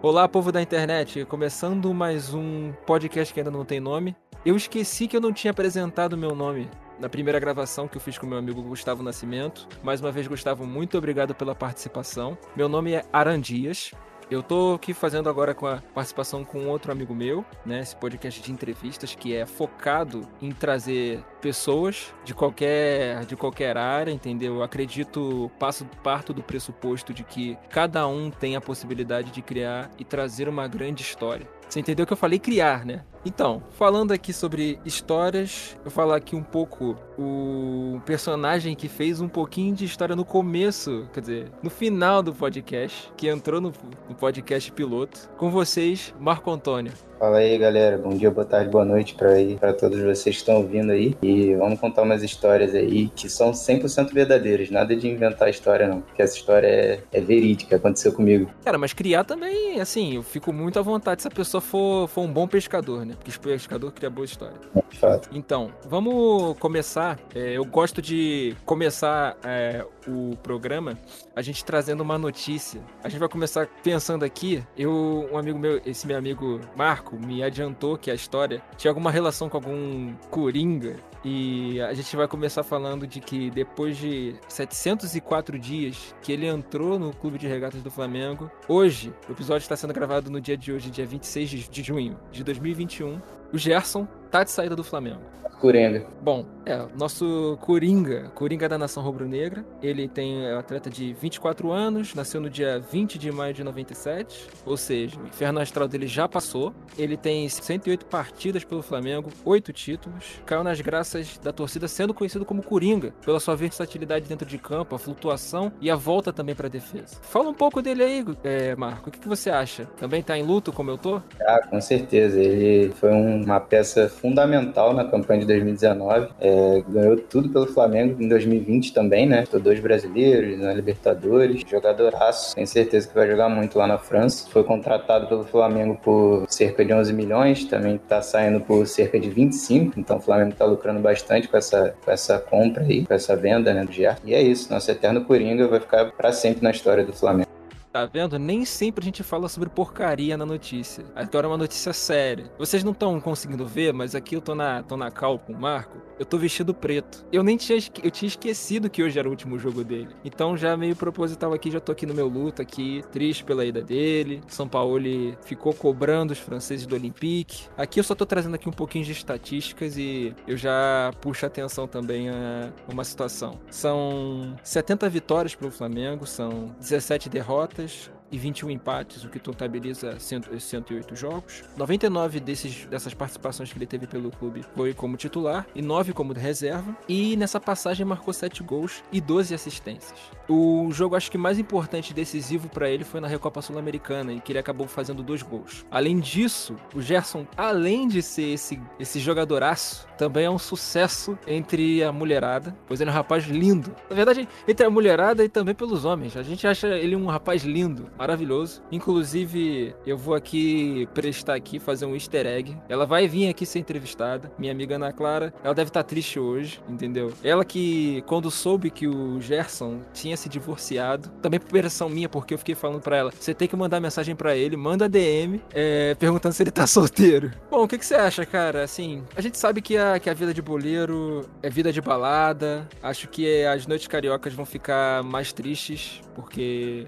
Olá, povo da internet, começando mais um podcast que ainda não tem nome. Eu esqueci que eu não tinha apresentado meu nome na primeira gravação que eu fiz com meu amigo Gustavo Nascimento. Mais uma vez, Gustavo, muito obrigado pela participação. Meu nome é Arandias. Eu tô aqui fazendo agora com a participação com outro amigo meu, né? Esse podcast de entrevistas que é focado em trazer pessoas de qualquer de qualquer área, entendeu? Eu acredito, passo parto do pressuposto de que cada um tem a possibilidade de criar e trazer uma grande história. Você entendeu que eu falei criar, né? Então, falando aqui sobre histórias, eu vou falar aqui um pouco o personagem que fez um pouquinho de história no começo, quer dizer, no final do podcast, que entrou no, no podcast piloto. Com vocês, Marco Antônio. Fala aí, galera. Bom dia, boa tarde, boa noite para aí, para todos vocês que estão ouvindo aí. E vamos contar umas histórias aí que são 100% verdadeiras, nada de inventar história não, porque essa história é, é verídica, aconteceu comigo. Cara, mas criar também, assim, eu fico muito à vontade se a pessoa for, for um bom pescador, né? Porque pescador cria boa história. De fato. Então, vamos começar. É, eu gosto de começar é, o programa a gente trazendo uma notícia. A gente vai começar pensando aqui. Eu, um amigo meu, esse meu amigo Marco, me adiantou que a história tinha alguma relação com algum coringa. E a gente vai começar falando de que depois de 704 dias que ele entrou no Clube de Regatas do Flamengo, hoje, o episódio está sendo gravado no dia de hoje, dia 26 de junho de 2021, o Gerson tá de saída do Flamengo. Coringa. Bom, é, nosso Coringa, Coringa da Nação Rubro-Negra, ele tem é um atleta de 24 anos, nasceu no dia 20 de maio de 97, ou seja, o inferno astral dele já passou. Ele tem 108 partidas pelo Flamengo, 8 títulos, caiu nas graças da torcida, sendo conhecido como Coringa, pela sua versatilidade dentro de campo, a flutuação e a volta também para defesa. Fala um pouco dele aí, é, Marco, o que, que você acha? Também tá em luto como eu tô? Ah, com certeza, ele foi uma peça fundamental na campanha de 2019. É, ganhou tudo pelo Flamengo em 2020 também, né? Tô dois brasileiros na Libertadores, jogadoraço. Tenho certeza que vai jogar muito lá na França. Foi contratado pelo Flamengo por cerca de 11 milhões, também tá saindo por cerca de 25. Então o Flamengo tá lucrando bastante com essa, com essa compra aí, com essa venda, né, do Gerard. E é isso, nosso eterno Coringa vai ficar para sempre na história do Flamengo. Tá vendo? Nem sempre a gente fala sobre porcaria na notícia. Agora é uma notícia séria. Vocês não estão conseguindo ver, mas aqui eu tô na, tô na cal com o Marco. Eu tô vestido preto. Eu nem tinha, eu tinha esquecido que hoje era o último jogo dele. Então já meio proposital aqui, já tô aqui no meu luto aqui, triste pela ida dele. São Paulo ficou cobrando os franceses do Olympique. Aqui eu só tô trazendo aqui um pouquinho de estatísticas e eu já puxo atenção também a uma situação. São 70 vitórias pro Flamengo, são 17 derrotas jesteś e 21 empates, o que totaliza 108 jogos. 99 desses, dessas participações que ele teve pelo clube foi como titular e 9 como reserva. E nessa passagem marcou 7 gols e 12 assistências. O jogo acho que mais importante e decisivo para ele foi na Recopa Sul-Americana, em que ele acabou fazendo dois gols. Além disso, o Gerson, além de ser esse, esse jogadoraço, também é um sucesso entre a mulherada, pois ele é um rapaz lindo. Na verdade, entre a mulherada e também pelos homens. A gente acha ele um rapaz lindo, maravilhoso. Inclusive, eu vou aqui prestar aqui, fazer um easter egg. Ela vai vir aqui ser entrevistada, minha amiga Ana Clara. Ela deve estar triste hoje, entendeu? Ela que, quando soube que o Gerson tinha se divorciado, também por pressão minha, porque eu fiquei falando para ela, você tem que mandar mensagem para ele, manda DM, é, perguntando se ele tá solteiro. Bom, o que, que você acha, cara? Assim, a gente sabe que a que a vida de boleiro é vida de balada. Acho que as noites cariocas vão ficar mais tristes, porque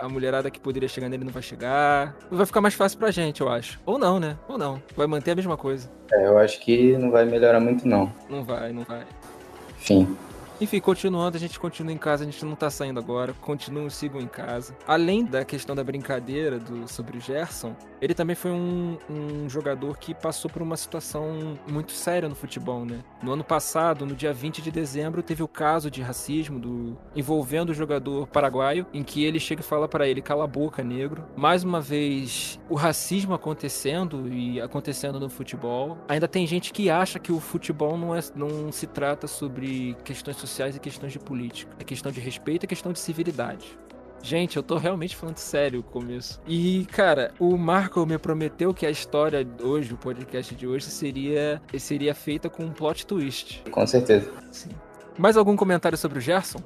a mulherada que poderia chegar nele não vai chegar. Vai ficar mais fácil pra gente, eu acho. Ou não, né? Ou não. Vai manter a mesma coisa. É, eu acho que não vai melhorar muito, não. Não vai, não vai. Enfim. Enfim, continuando, a gente continua em casa, a gente não tá saindo agora, continuam, sigam em casa. Além da questão da brincadeira do, sobre o Gerson, ele também foi um, um jogador que passou por uma situação muito séria no futebol, né? No ano passado, no dia 20 de dezembro, teve o caso de racismo do, envolvendo o jogador paraguaio, em que ele chega e fala para ele, cala a boca, negro. Mais uma vez, o racismo acontecendo e acontecendo no futebol. Ainda tem gente que acha que o futebol não, é, não se trata sobre questões sociais e questões de política. É questão de respeito e questão de civilidade. Gente, eu tô realmente falando sério com isso. E, cara, o Marco me prometeu que a história hoje, o podcast de hoje, seria, seria feita com um plot twist. Com certeza. Sim. Mais algum comentário sobre o Gerson?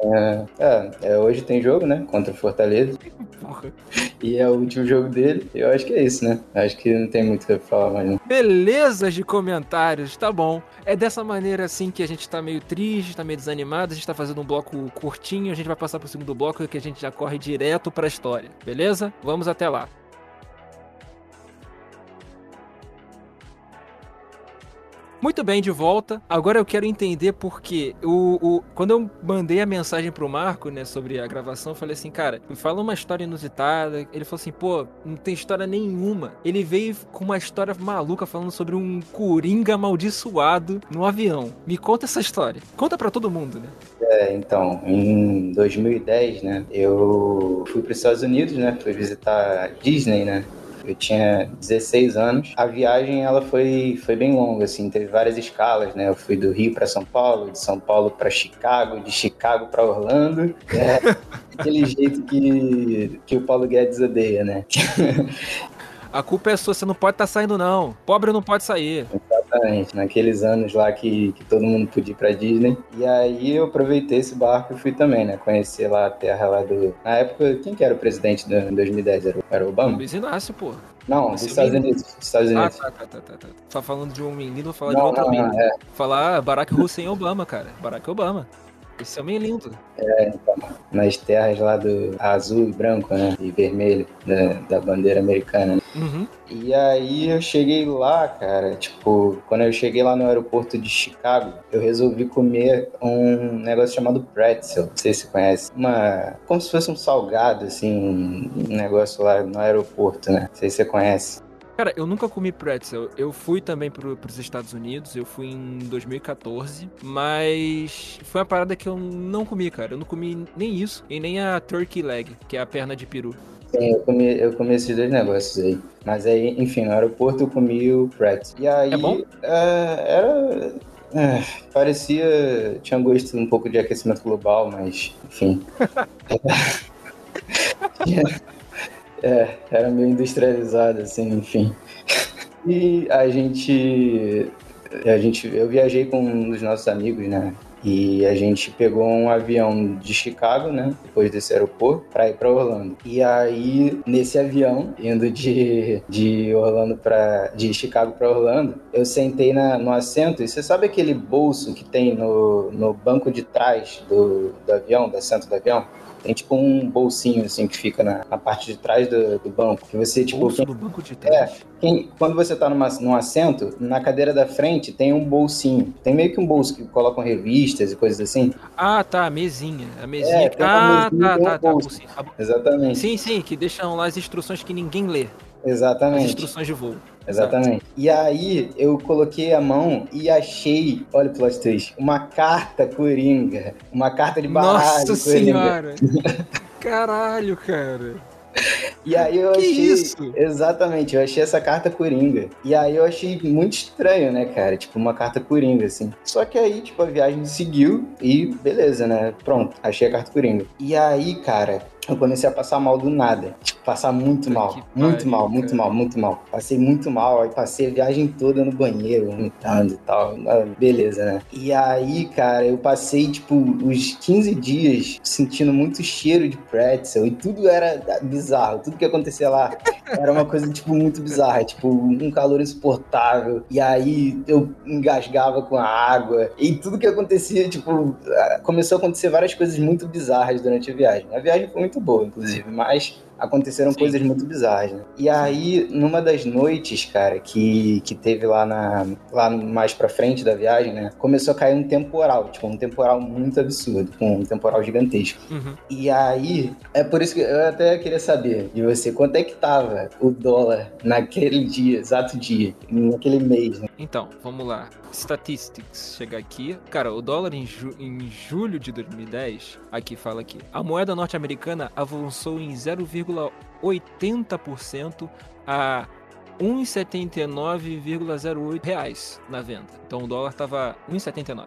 É, é, é, hoje tem jogo, né? Contra o Fortaleza. Porra. E é o último jogo dele. Eu acho que é isso, né? Acho que não tem muito o que falar mais. Não. Belezas de comentários, tá bom. É dessa maneira assim que a gente tá meio triste, tá meio desanimado. A gente tá fazendo um bloco curtinho. A gente vai passar pro segundo bloco que a gente já corre direto pra história. Beleza? Vamos até lá. Muito bem, de volta. Agora eu quero entender porque o, o, quando eu mandei a mensagem pro Marco, né, sobre a gravação, eu falei assim, cara, me fala uma história inusitada. Ele falou assim, pô, não tem história nenhuma. Ele veio com uma história maluca falando sobre um coringa amaldiçoado no avião. Me conta essa história. Conta para todo mundo, né? É, então, em 2010, né, eu fui para os Estados Unidos, né, fui visitar a Disney, né, eu tinha 16 anos. A viagem ela foi, foi bem longa, assim, teve várias escalas, né? Eu fui do Rio para São Paulo, de São Paulo para Chicago, de Chicago para Orlando. É, aquele jeito que, que o Paulo Guedes odeia, né? A culpa é sua, você não pode estar tá saindo, não. Pobre não pode sair. Exatamente, naqueles anos lá que, que todo mundo podia ir pra Disney. E aí eu aproveitei esse barco e fui também, né? Conhecer lá a terra lá do. Na época, quem que era o presidente em 2010? Era, era o Obama? Luiz Inácio, pô. Não, dos Estados Unidos. Dos Estados Unidos. Ah, tá, tá, tá, tá, Tá falando de um menino, vou falar não, de outro não, menino. É. Falar Barack Hussein Obama, cara. Barack Obama. Esse homem é lindo. É, então, nas terras lá do azul e branco, né? E vermelho, da, da bandeira americana. Né? Uhum. E aí eu cheguei lá, cara, tipo, quando eu cheguei lá no aeroporto de Chicago, eu resolvi comer um negócio chamado pretzel, não sei se você conhece. Uma. como se fosse um salgado, assim, um negócio lá no aeroporto, né? Não sei se você conhece. Cara, eu nunca comi pretzel. Eu fui também pro, pros Estados Unidos, eu fui em 2014, mas foi uma parada que eu não comi, cara. Eu não comi nem isso e nem a turkey leg, que é a perna de peru. Sim, eu comi, eu comi esses dois negócios aí. Mas aí, enfim, no aeroporto eu comi o pretzel. E aí. É bom? É, era. É, parecia. Tinha gosto um pouco de aquecimento global, mas, enfim. É, era meio industrializado, assim, enfim. E a gente, a gente, eu viajei com um dos nossos amigos, né? E a gente pegou um avião de Chicago, né? Depois desse aeroporto, para ir para Orlando. E aí, nesse avião, indo de, de Orlando para de Chicago para Orlando, eu sentei na, no assento. E você sabe aquele bolso que tem no, no banco de trás do, do avião, do assento do avião? Tem tipo um bolsinho assim que fica na, na parte de trás do, do, banco. Que você, tipo. Bolso quem, do banco de trás? É. Quem, quando você tá numa, num assento, na cadeira da frente tem um bolsinho. Tem meio que um bolso que colocam revistas e coisas assim. Ah, tá. A mesinha. A mesinha. É, ah, mesinha, tá, tá, um tá. Bolsinho. Exatamente. Sim, sim, que deixam lá as instruções que ninguém lê. Exatamente. As instruções de voo. Exatamente. E aí eu coloquei a mão e achei, olha o plot twist, uma carta coringa. Uma carta de baralho Nossa senhora! Caralho, cara. E aí eu que achei. Isso? Exatamente, eu achei essa carta coringa. E aí eu achei muito estranho, né, cara? Tipo, uma carta coringa, assim. Só que aí, tipo, a viagem seguiu e beleza, né? Pronto, achei a carta coringa. E aí, cara, eu comecei a passar mal do nada. Passar muito mal. Muito pariu, mal, muito mal, muito mal. Passei muito mal. Aí passei a viagem toda no banheiro, vomitando e tal. Ah, beleza, né? E aí, cara, eu passei, tipo, os 15 dias sentindo muito cheiro de pretzel. E tudo era bizarro. Tudo que acontecia lá era uma coisa, tipo, muito bizarra. Tipo, um calor insuportável. E aí eu engasgava com a água. E tudo que acontecia, tipo, começou a acontecer várias coisas muito bizarras durante a viagem. A viagem foi muito muito boa, inclusive, mas aconteceram Sim. coisas muito bizarras, né? E aí, numa das noites, cara, que, que teve lá na lá mais pra frente da viagem, né? Começou a cair um temporal, tipo, um temporal muito absurdo, um temporal gigantesco. Uhum. E aí, é por isso que eu até queria saber de você, quanto é que tava o dólar naquele dia, exato dia, naquele mês, né? Então, vamos lá. Statistics, chegar aqui. Cara, o dólar em, ju em julho de 2010, aqui fala aqui, a moeda norte-americana avançou em 0,80% a 1,79,08 reais na venda. Então o dólar estava 1,79.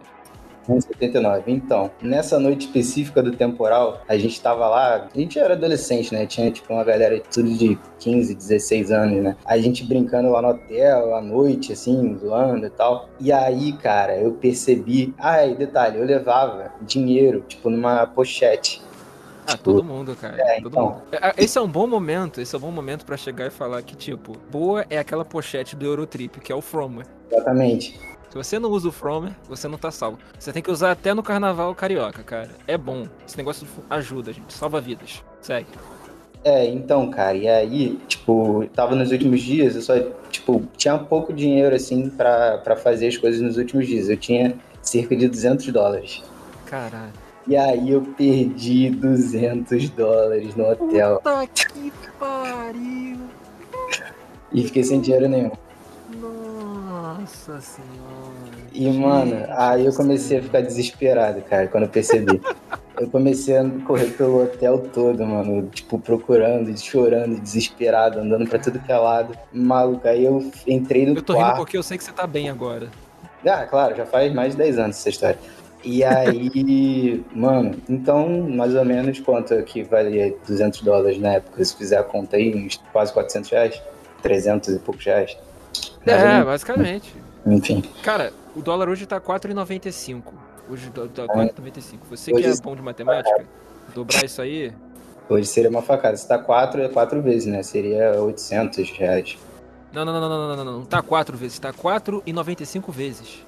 1,79. Então, nessa noite específica do temporal, a gente tava lá, a gente era adolescente, né? Tinha tipo uma galera tudo de 15, 16 anos, né? A gente brincando lá no hotel, à noite, assim, zoando e tal. E aí, cara, eu percebi. E detalhe, eu levava dinheiro, tipo, numa pochete. Ah, todo mundo, cara. É, todo então... mundo. Esse é um bom momento, esse é um bom momento para chegar e falar que, tipo, boa é aquela pochete do Eurotrip, que é o Frommer. Exatamente. Se você não usa o Fromer, você não tá salvo. Você tem que usar até no carnaval carioca, cara. É bom. Esse negócio ajuda, gente. Salva vidas. Segue. É, então, cara, e aí, tipo, tava nos últimos dias, eu só, tipo, tinha pouco dinheiro, assim, para fazer as coisas nos últimos dias. Eu tinha cerca de 200 dólares. Caralho. E aí eu perdi 200 dólares no hotel. Puta que pariu! E fiquei sem dinheiro nenhum. Nossa senhora. E, mano, aí eu comecei a ficar desesperado, cara, quando eu percebi. eu comecei a correr pelo hotel todo, mano, tipo, procurando, chorando, desesperado, andando pra tudo que é lado. Maluco, aí eu entrei no quarto. Eu tô quarto. rindo porque eu sei que você tá bem agora. Ah, claro, já faz mais de 10 anos essa história. E aí, mano, então, mais ou menos quanto que valia 200 dólares na época? Se fizer a conta aí, uns quase 400 reais? 300 e poucos reais? É, basicamente. Enfim. Cara, o dólar hoje tá 4,95. Hoje tá 4,95. Você hoje que é bom de matemática, dobrar isso aí... Hoje seria uma facada. Se tá 4, é 4 vezes, né? Seria 800 reais. Não, não, não, não, não, não, não. Não tá 4 vezes. Tá 4,95 vezes.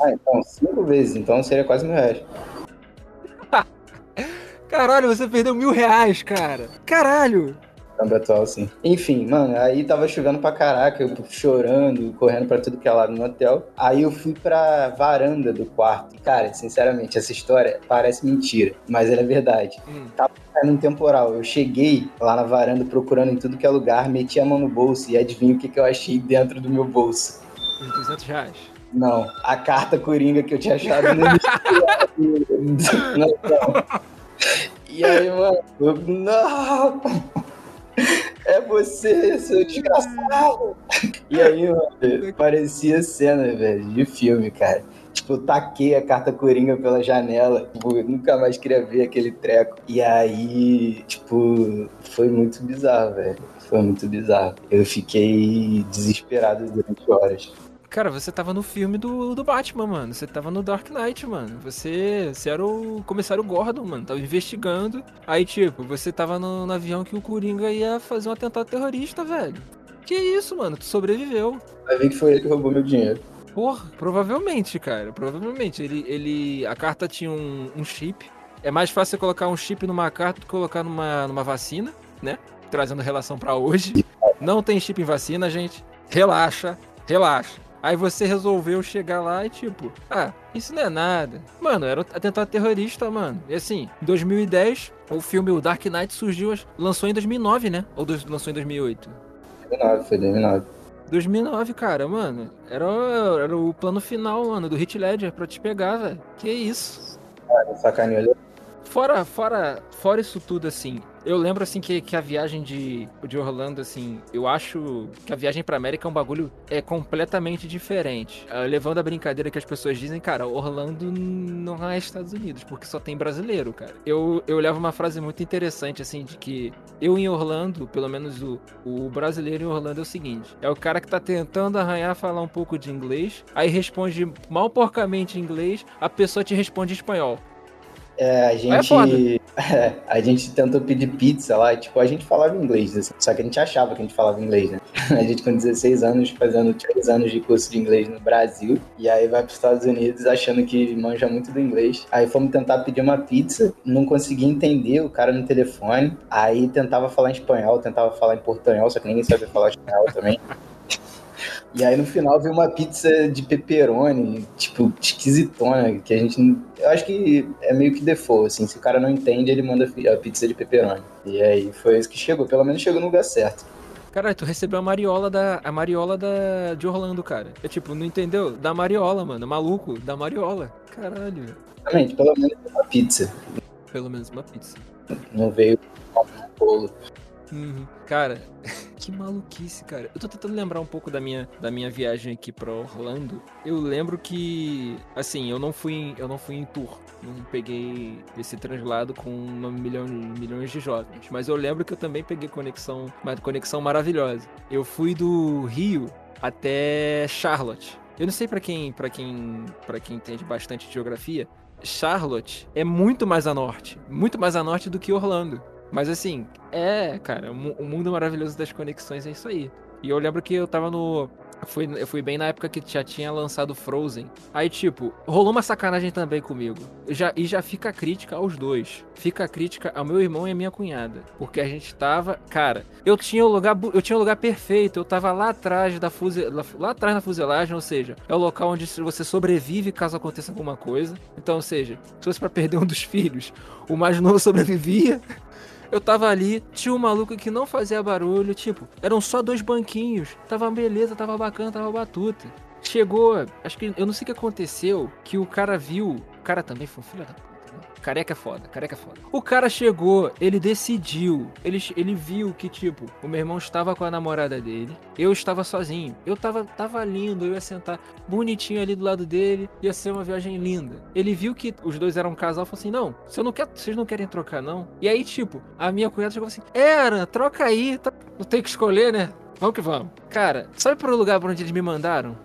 Ah, então, 5 vezes. Então seria quase mil reais. Caralho, você perdeu mil reais, cara. Caralho câmbio atual, sim. Enfim, mano, aí tava chovendo pra caraca, eu chorando, correndo pra tudo que é lado no hotel. Aí eu fui pra varanda do quarto. Cara, sinceramente, essa história parece mentira, mas ela é verdade. Hum. Tava num temporal. Eu cheguei lá na varanda procurando em tudo que é lugar, meti a mão no bolso e adivinha o que, que eu achei dentro do meu bolso? Uns 200 reais. Não, a carta coringa que eu tinha achado no não, não. E aí, mano, eu, não! É você, seu desgraçado! E aí, mano, parecia cena, velho, de filme, cara. Tipo, eu taquei a carta coringa pela janela. Tipo, nunca mais queria ver aquele treco. E aí, tipo, foi muito bizarro, velho. Foi muito bizarro. Eu fiquei desesperado durante horas. Cara, você tava no filme do, do Batman, mano. Você tava no Dark Knight, mano. Você, você era o comissário Gordon, mano. Tava investigando. Aí, tipo, você tava no, no avião que o Coringa ia fazer um atentado terrorista, velho. Que isso, mano? Tu sobreviveu. Vai ver que foi ele que roubou meu dinheiro. Porra, provavelmente, cara. Provavelmente. Ele. ele a carta tinha um, um chip. É mais fácil colocar um chip numa carta do que colocar numa, numa vacina, né? Trazendo relação para hoje. Não tem chip em vacina, gente. Relaxa, relaxa. Aí você resolveu chegar lá e tipo, ah, isso não é nada. Mano, era atentado terrorista, mano. E assim, em 2010, o filme O Dark Knight surgiu, lançou em 2009, né? Ou lançou em 2008? 2009, foi 2009. 2009, cara, mano. Era, era o plano final, mano, do Hit Ledger pra te pegar, velho. Que isso? Ah, sacaneou. Fora, fora, fora isso tudo, assim, eu lembro, assim, que, que a viagem de, de Orlando, assim, eu acho que a viagem pra América é um bagulho é completamente diferente. Uh, levando a brincadeira que as pessoas dizem, cara, Orlando não é Estados Unidos, porque só tem brasileiro, cara. Eu, eu levo uma frase muito interessante, assim, de que eu em Orlando, pelo menos o, o brasileiro em Orlando é o seguinte: é o cara que tá tentando arranhar falar um pouco de inglês, aí responde mal porcamente inglês, a pessoa te responde em espanhol. É, a é gente. É, a gente tentou pedir pizza lá, tipo, a gente falava inglês, assim, só que a gente achava que a gente falava inglês, né? A gente com 16 anos, fazendo 3 anos de curso de inglês no Brasil, e aí vai para os Estados Unidos achando que manja muito do inglês. Aí fomos tentar pedir uma pizza, não conseguia entender o cara no telefone, aí tentava falar em espanhol, tentava falar em portunhol, só que ninguém sabia falar espanhol também. E aí no final veio uma pizza de pepperoni, tipo, esquisitona, que a gente. Eu acho que é meio que default, assim. Se o cara não entende, ele manda a pizza de pepperoni. E aí foi isso que chegou. Pelo menos chegou no lugar certo. Caralho, tu recebeu a mariola da. A mariola da. de Orlando, cara. É tipo, não entendeu? Da mariola, mano. Maluco, da mariola. Caralho. Exatamente, pelo menos uma pizza. Pelo menos uma pizza. Não veio um bolo. Uhum. Cara, que maluquice, cara. Eu tô tentando lembrar um pouco da minha, da minha viagem aqui pra Orlando. Eu lembro que, assim, eu não fui eu não fui em tour. Não peguei esse translado com um milhão, milhões de jovens. Mas eu lembro que eu também peguei conexão, uma conexão maravilhosa. Eu fui do Rio até Charlotte. Eu não sei para quem, para quem, para quem entende bastante geografia, Charlotte é muito mais a norte, muito mais a norte do que Orlando. Mas assim, é, cara, o mundo maravilhoso das conexões é isso aí. E eu lembro que eu tava no. Eu fui, eu fui bem na época que já tinha lançado Frozen. Aí, tipo, rolou uma sacanagem também comigo. Já, e já fica a crítica aos dois. Fica a crítica ao meu irmão e à minha cunhada. Porque a gente tava. Cara, eu tinha o lugar, eu tinha o lugar perfeito. Eu tava lá atrás da fuselagem. Lá atrás da fuselagem, ou seja, é o local onde você sobrevive caso aconteça alguma coisa. Então, ou seja, se fosse pra perder um dos filhos, o mais novo sobrevivia. Eu tava ali, tinha um maluco que não fazia barulho, tipo, eram só dois banquinhos. Tava beleza, tava bacana, tava batuta. Chegou, acho que eu não sei o que aconteceu, que o cara viu. O cara também foi um filho da Careca é foda, careca é foda. O cara chegou, ele decidiu, ele, ele viu que, tipo, o meu irmão estava com a namorada dele, eu estava sozinho. Eu tava, tava lindo, eu ia sentar bonitinho ali do lado dele, ia ser uma viagem linda. Ele viu que os dois eram um casal, falou assim: não, você não quer, vocês não querem trocar, não? E aí, tipo, a minha cunhada chegou assim: era, troca aí, não tem que escolher, né? Vamos que vamos. Cara, sabe pro lugar pra onde eles me mandaram?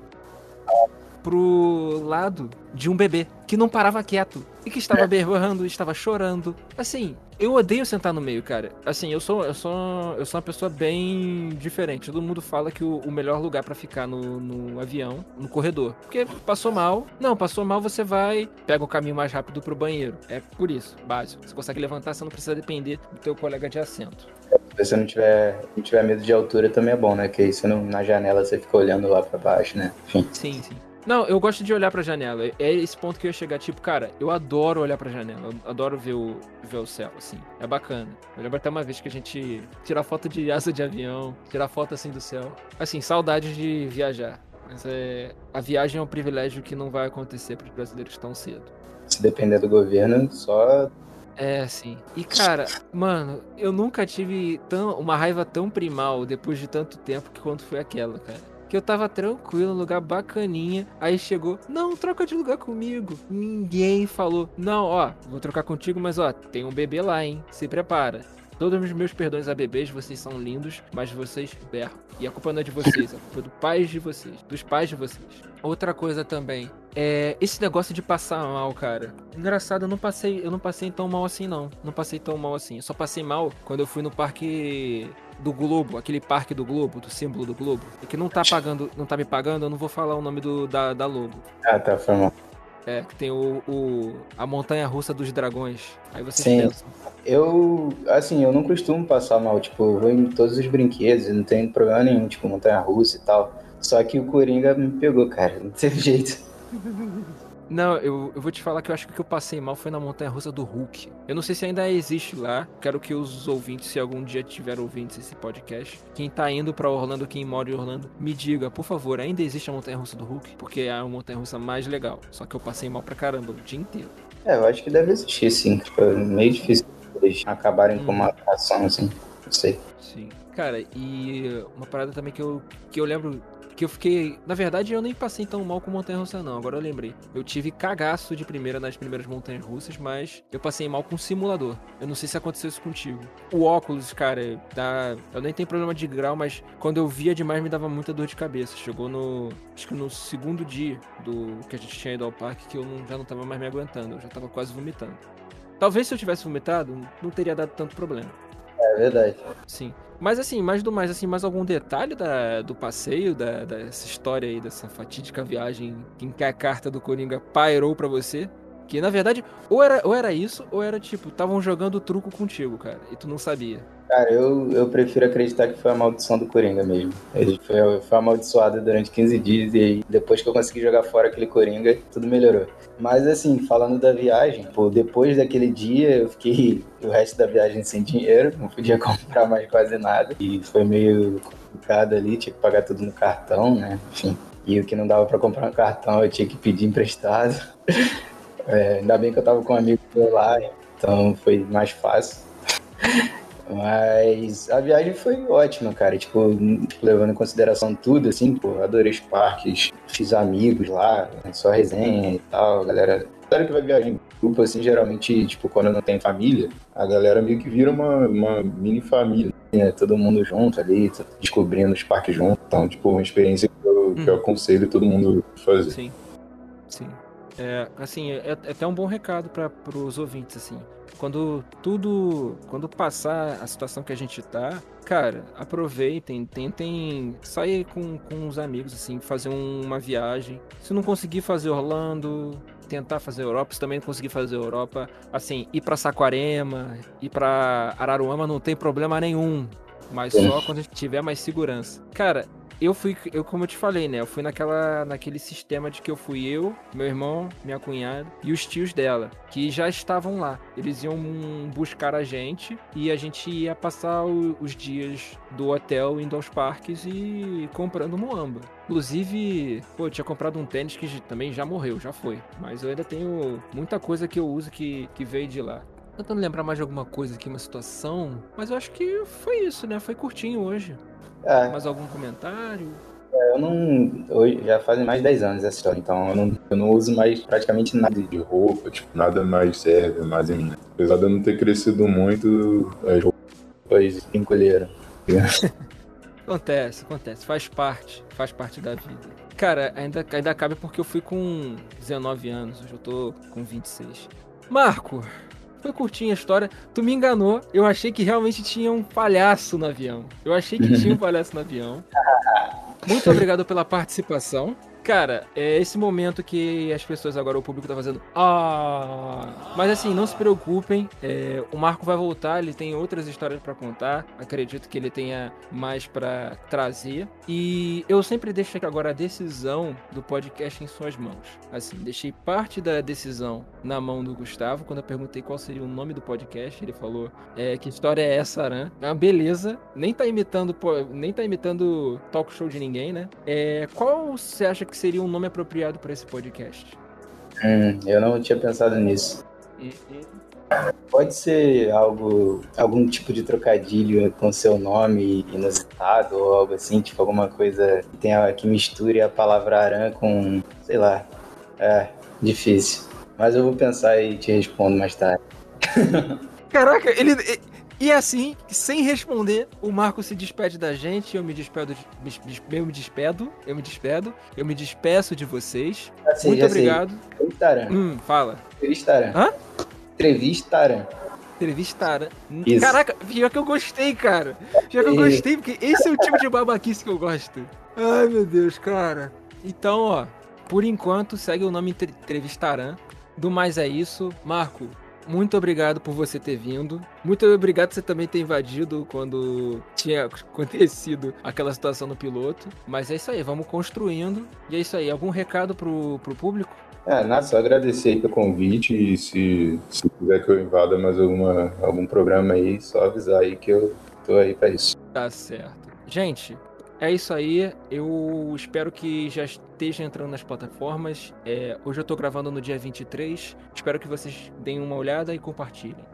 Pro lado de um bebê que não parava quieto e que estava é. berrando, estava chorando. Assim, eu odeio sentar no meio, cara. Assim, eu sou eu sou eu sou uma pessoa bem diferente. Todo mundo fala que o, o melhor lugar para ficar no, no avião, no corredor, porque passou mal. Não, passou mal, você vai, pega o caminho mais rápido pro banheiro. É por isso, básico. Você consegue levantar, você não precisa depender do teu colega de assento. Se você não tiver, não tiver medo de altura também é bom, né? Que aí você não, na janela você fica olhando lá para baixo, né? Enfim. Sim, sim. Não, eu gosto de olhar pra janela. É esse ponto que eu ia chegar. Tipo, cara, eu adoro olhar pra janela. Eu adoro ver o, ver o céu, assim. É bacana. Eu lembro até uma vez que a gente tirar foto de asa de avião, tirar foto assim do céu. Assim, saudades de viajar. Mas é, a viagem é um privilégio que não vai acontecer para os brasileiros tão cedo. Se depender do governo, só é, sim. E cara, mano, eu nunca tive tão, uma raiva tão primal depois de tanto tempo que quanto foi aquela, cara que eu tava tranquilo, um lugar bacaninha. Aí chegou, não, troca de lugar comigo. Ninguém falou, não, ó, vou trocar contigo, mas ó, tem um bebê lá, hein? Se prepara. Todos os meus perdões a bebês, vocês são lindos, mas vocês berram. E a culpa não é de vocês, a culpa é do pais de vocês, dos pais de vocês. Outra coisa também, é esse negócio de passar mal, cara. Engraçado, eu não passei, eu não passei tão mal assim não. Não passei tão mal assim. Eu só passei mal quando eu fui no parque do Globo, aquele parque do Globo, do símbolo do Globo, que não tá pagando, não tá me pagando, eu não vou falar o nome do, da, da logo. Ah, tá, foi mal. É, que tem o, o, a montanha russa dos dragões. Aí vocês Sim. pensam. Eu, assim, eu não costumo passar mal, tipo, eu vou em todos os brinquedos, não tem problema nenhum, tipo, montanha russa e tal. Só que o Coringa me pegou, cara, não teve jeito. Não, eu, eu vou te falar que eu acho que o que eu passei mal foi na montanha russa do Hulk. Eu não sei se ainda existe lá. Quero que os ouvintes, se algum dia tiver ouvintes esse podcast, quem tá indo para Orlando, quem mora em Orlando, me diga, por favor, ainda existe a montanha russa do Hulk? Porque é a montanha russa mais legal. Só que eu passei mal pra caramba o dia inteiro. É, eu acho que deve existir, sim. Tipo, é meio difícil eles acabarem hum. com uma hum. atração, assim. Não sei. Sim. Cara, e uma parada também que eu, que eu lembro que eu fiquei. Na verdade, eu nem passei tão mal com montanha russa, não. Agora eu lembrei. Eu tive cagaço de primeira nas primeiras montanhas russas, mas eu passei mal com simulador. Eu não sei se aconteceu isso contigo. O óculos, cara, dá. Eu nem tenho problema de grau, mas quando eu via demais me dava muita dor de cabeça. Chegou no. Acho que no segundo dia do que a gente tinha ido ao parque que eu não, já não tava mais me aguentando. Eu já tava quase vomitando. Talvez se eu tivesse vomitado, não teria dado tanto problema. É verdade. Sim. Mas assim, mais do mais, assim, mais algum detalhe da, do passeio, da, dessa história aí, dessa fatídica viagem em que a carta do Coringa pairou para você? Que na verdade, ou era, ou era isso, ou era tipo, estavam jogando truco contigo, cara, e tu não sabia. Cara, eu, eu prefiro acreditar que foi a maldição do Coringa mesmo. Ele foi, foi amaldiçoado durante 15 dias e aí, depois que eu consegui jogar fora aquele Coringa, tudo melhorou. Mas assim, falando da viagem, pô, depois daquele dia eu fiquei o resto da viagem sem dinheiro, não podia comprar mais quase nada. E foi meio complicado ali, tinha que pagar tudo no cartão, né? Enfim. E o que não dava para comprar no cartão eu tinha que pedir emprestado. É, ainda bem que eu tava com um amigo lá, então foi mais fácil. Mas a viagem foi ótima, cara. Tipo, levando em consideração tudo, assim, pô, adorei os parques, fiz amigos lá, né, só resenha e tal, galera. Galera que vai viajar em grupo, assim, geralmente, tipo, quando não tem família, a galera meio que vira uma, uma mini família, né? Todo mundo junto ali, descobrindo os parques juntos. Então, tipo, uma experiência que eu, que eu uhum. aconselho todo mundo fazer. Sim, sim. É, assim, é, é até um bom recado para os ouvintes, assim. Quando tudo, quando passar a situação que a gente tá, cara, aproveitem, tentem sair com, com os amigos, assim, fazer uma viagem. Se não conseguir fazer Orlando, tentar fazer Europa, se também não conseguir fazer Europa, assim, ir para Saquarema, ir para Araruama não tem problema nenhum, mas só quando a gente tiver mais segurança. Cara, eu fui, eu como eu te falei, né? Eu fui naquela, naquele sistema de que eu fui eu, meu irmão, minha cunhada e os tios dela, que já estavam lá. Eles iam buscar a gente e a gente ia passar o, os dias do hotel indo aos parques e comprando moamba. Inclusive, pô, eu tinha comprado um tênis que também já morreu, já foi. Mas eu ainda tenho muita coisa que eu uso que, que veio de lá tentando lembrar mais de alguma coisa aqui, uma situação. Mas eu acho que foi isso, né? Foi curtinho hoje. É. Mais algum comentário? É, eu não. Hoje já fazem mais de 10 anos essa história, então eu não, eu não uso mais praticamente nada de roupa, tipo, nada mais serve mais em mim. Apesar de eu não ter crescido muito, as roupas encolheram. acontece, acontece, faz parte, faz parte da vida. Cara, ainda, ainda cabe porque eu fui com 19 anos, hoje eu tô com 26. Marco, foi curtinha a história. Tu me enganou. Eu achei que realmente tinha um palhaço no avião. Eu achei que tinha um palhaço no avião. Muito obrigado pela participação. Cara, é esse momento que as pessoas agora, o público tá fazendo. Ah! Mas assim, não se preocupem. É, o Marco vai voltar, ele tem outras histórias para contar. Acredito que ele tenha mais para trazer. E eu sempre deixo agora a decisão do podcast em suas mãos. Assim, deixei parte da decisão na mão do Gustavo. Quando eu perguntei qual seria o nome do podcast, ele falou: é, que história é essa, Aran? Ah, beleza. Nem tá imitando, nem tá imitando talk show de ninguém, né? É, qual você acha que seria um nome apropriado para esse podcast? Hum, eu não tinha pensado nisso. Uhum. Pode ser algo, algum tipo de trocadilho com seu nome inusitado ou algo assim, tipo alguma coisa que, tenha, que misture a palavra aran com, sei lá. É, difícil. Mas eu vou pensar e te respondo mais tarde. Caraca, ele, e assim, sem responder, o Marco se despede da gente, eu me despedo, eu me despedo, eu me despedo, eu me despeço de vocês. Assim, Muito obrigado. Entrevistaram. Hum, fala. Entrevistaram. Hã? Entrevistaram. Entrevistaram. Isso. Caraca, pior que eu gostei, cara. Pior que eu gostei, porque esse é o tipo de babaquice que eu gosto. Ai, meu Deus, cara. Então, ó, por enquanto, segue o nome Entrevistarão. Do mais é isso. Marco, muito obrigado por você ter vindo. Muito obrigado por você também ter invadido quando tinha acontecido aquela situação no piloto. Mas é isso aí, vamos construindo. E é isso aí. Algum recado pro, pro público? É, nada, só agradecer aí pelo convite e se, se quiser que eu invada mais alguma, algum programa aí, só avisar aí que eu tô aí pra isso. Tá certo. Gente, é isso aí. Eu espero que já esteja entrando nas plataformas. É, hoje eu estou gravando no dia 23. Espero que vocês deem uma olhada e compartilhem.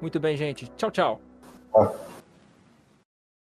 Muito bem, gente. Tchau, tchau. Ah.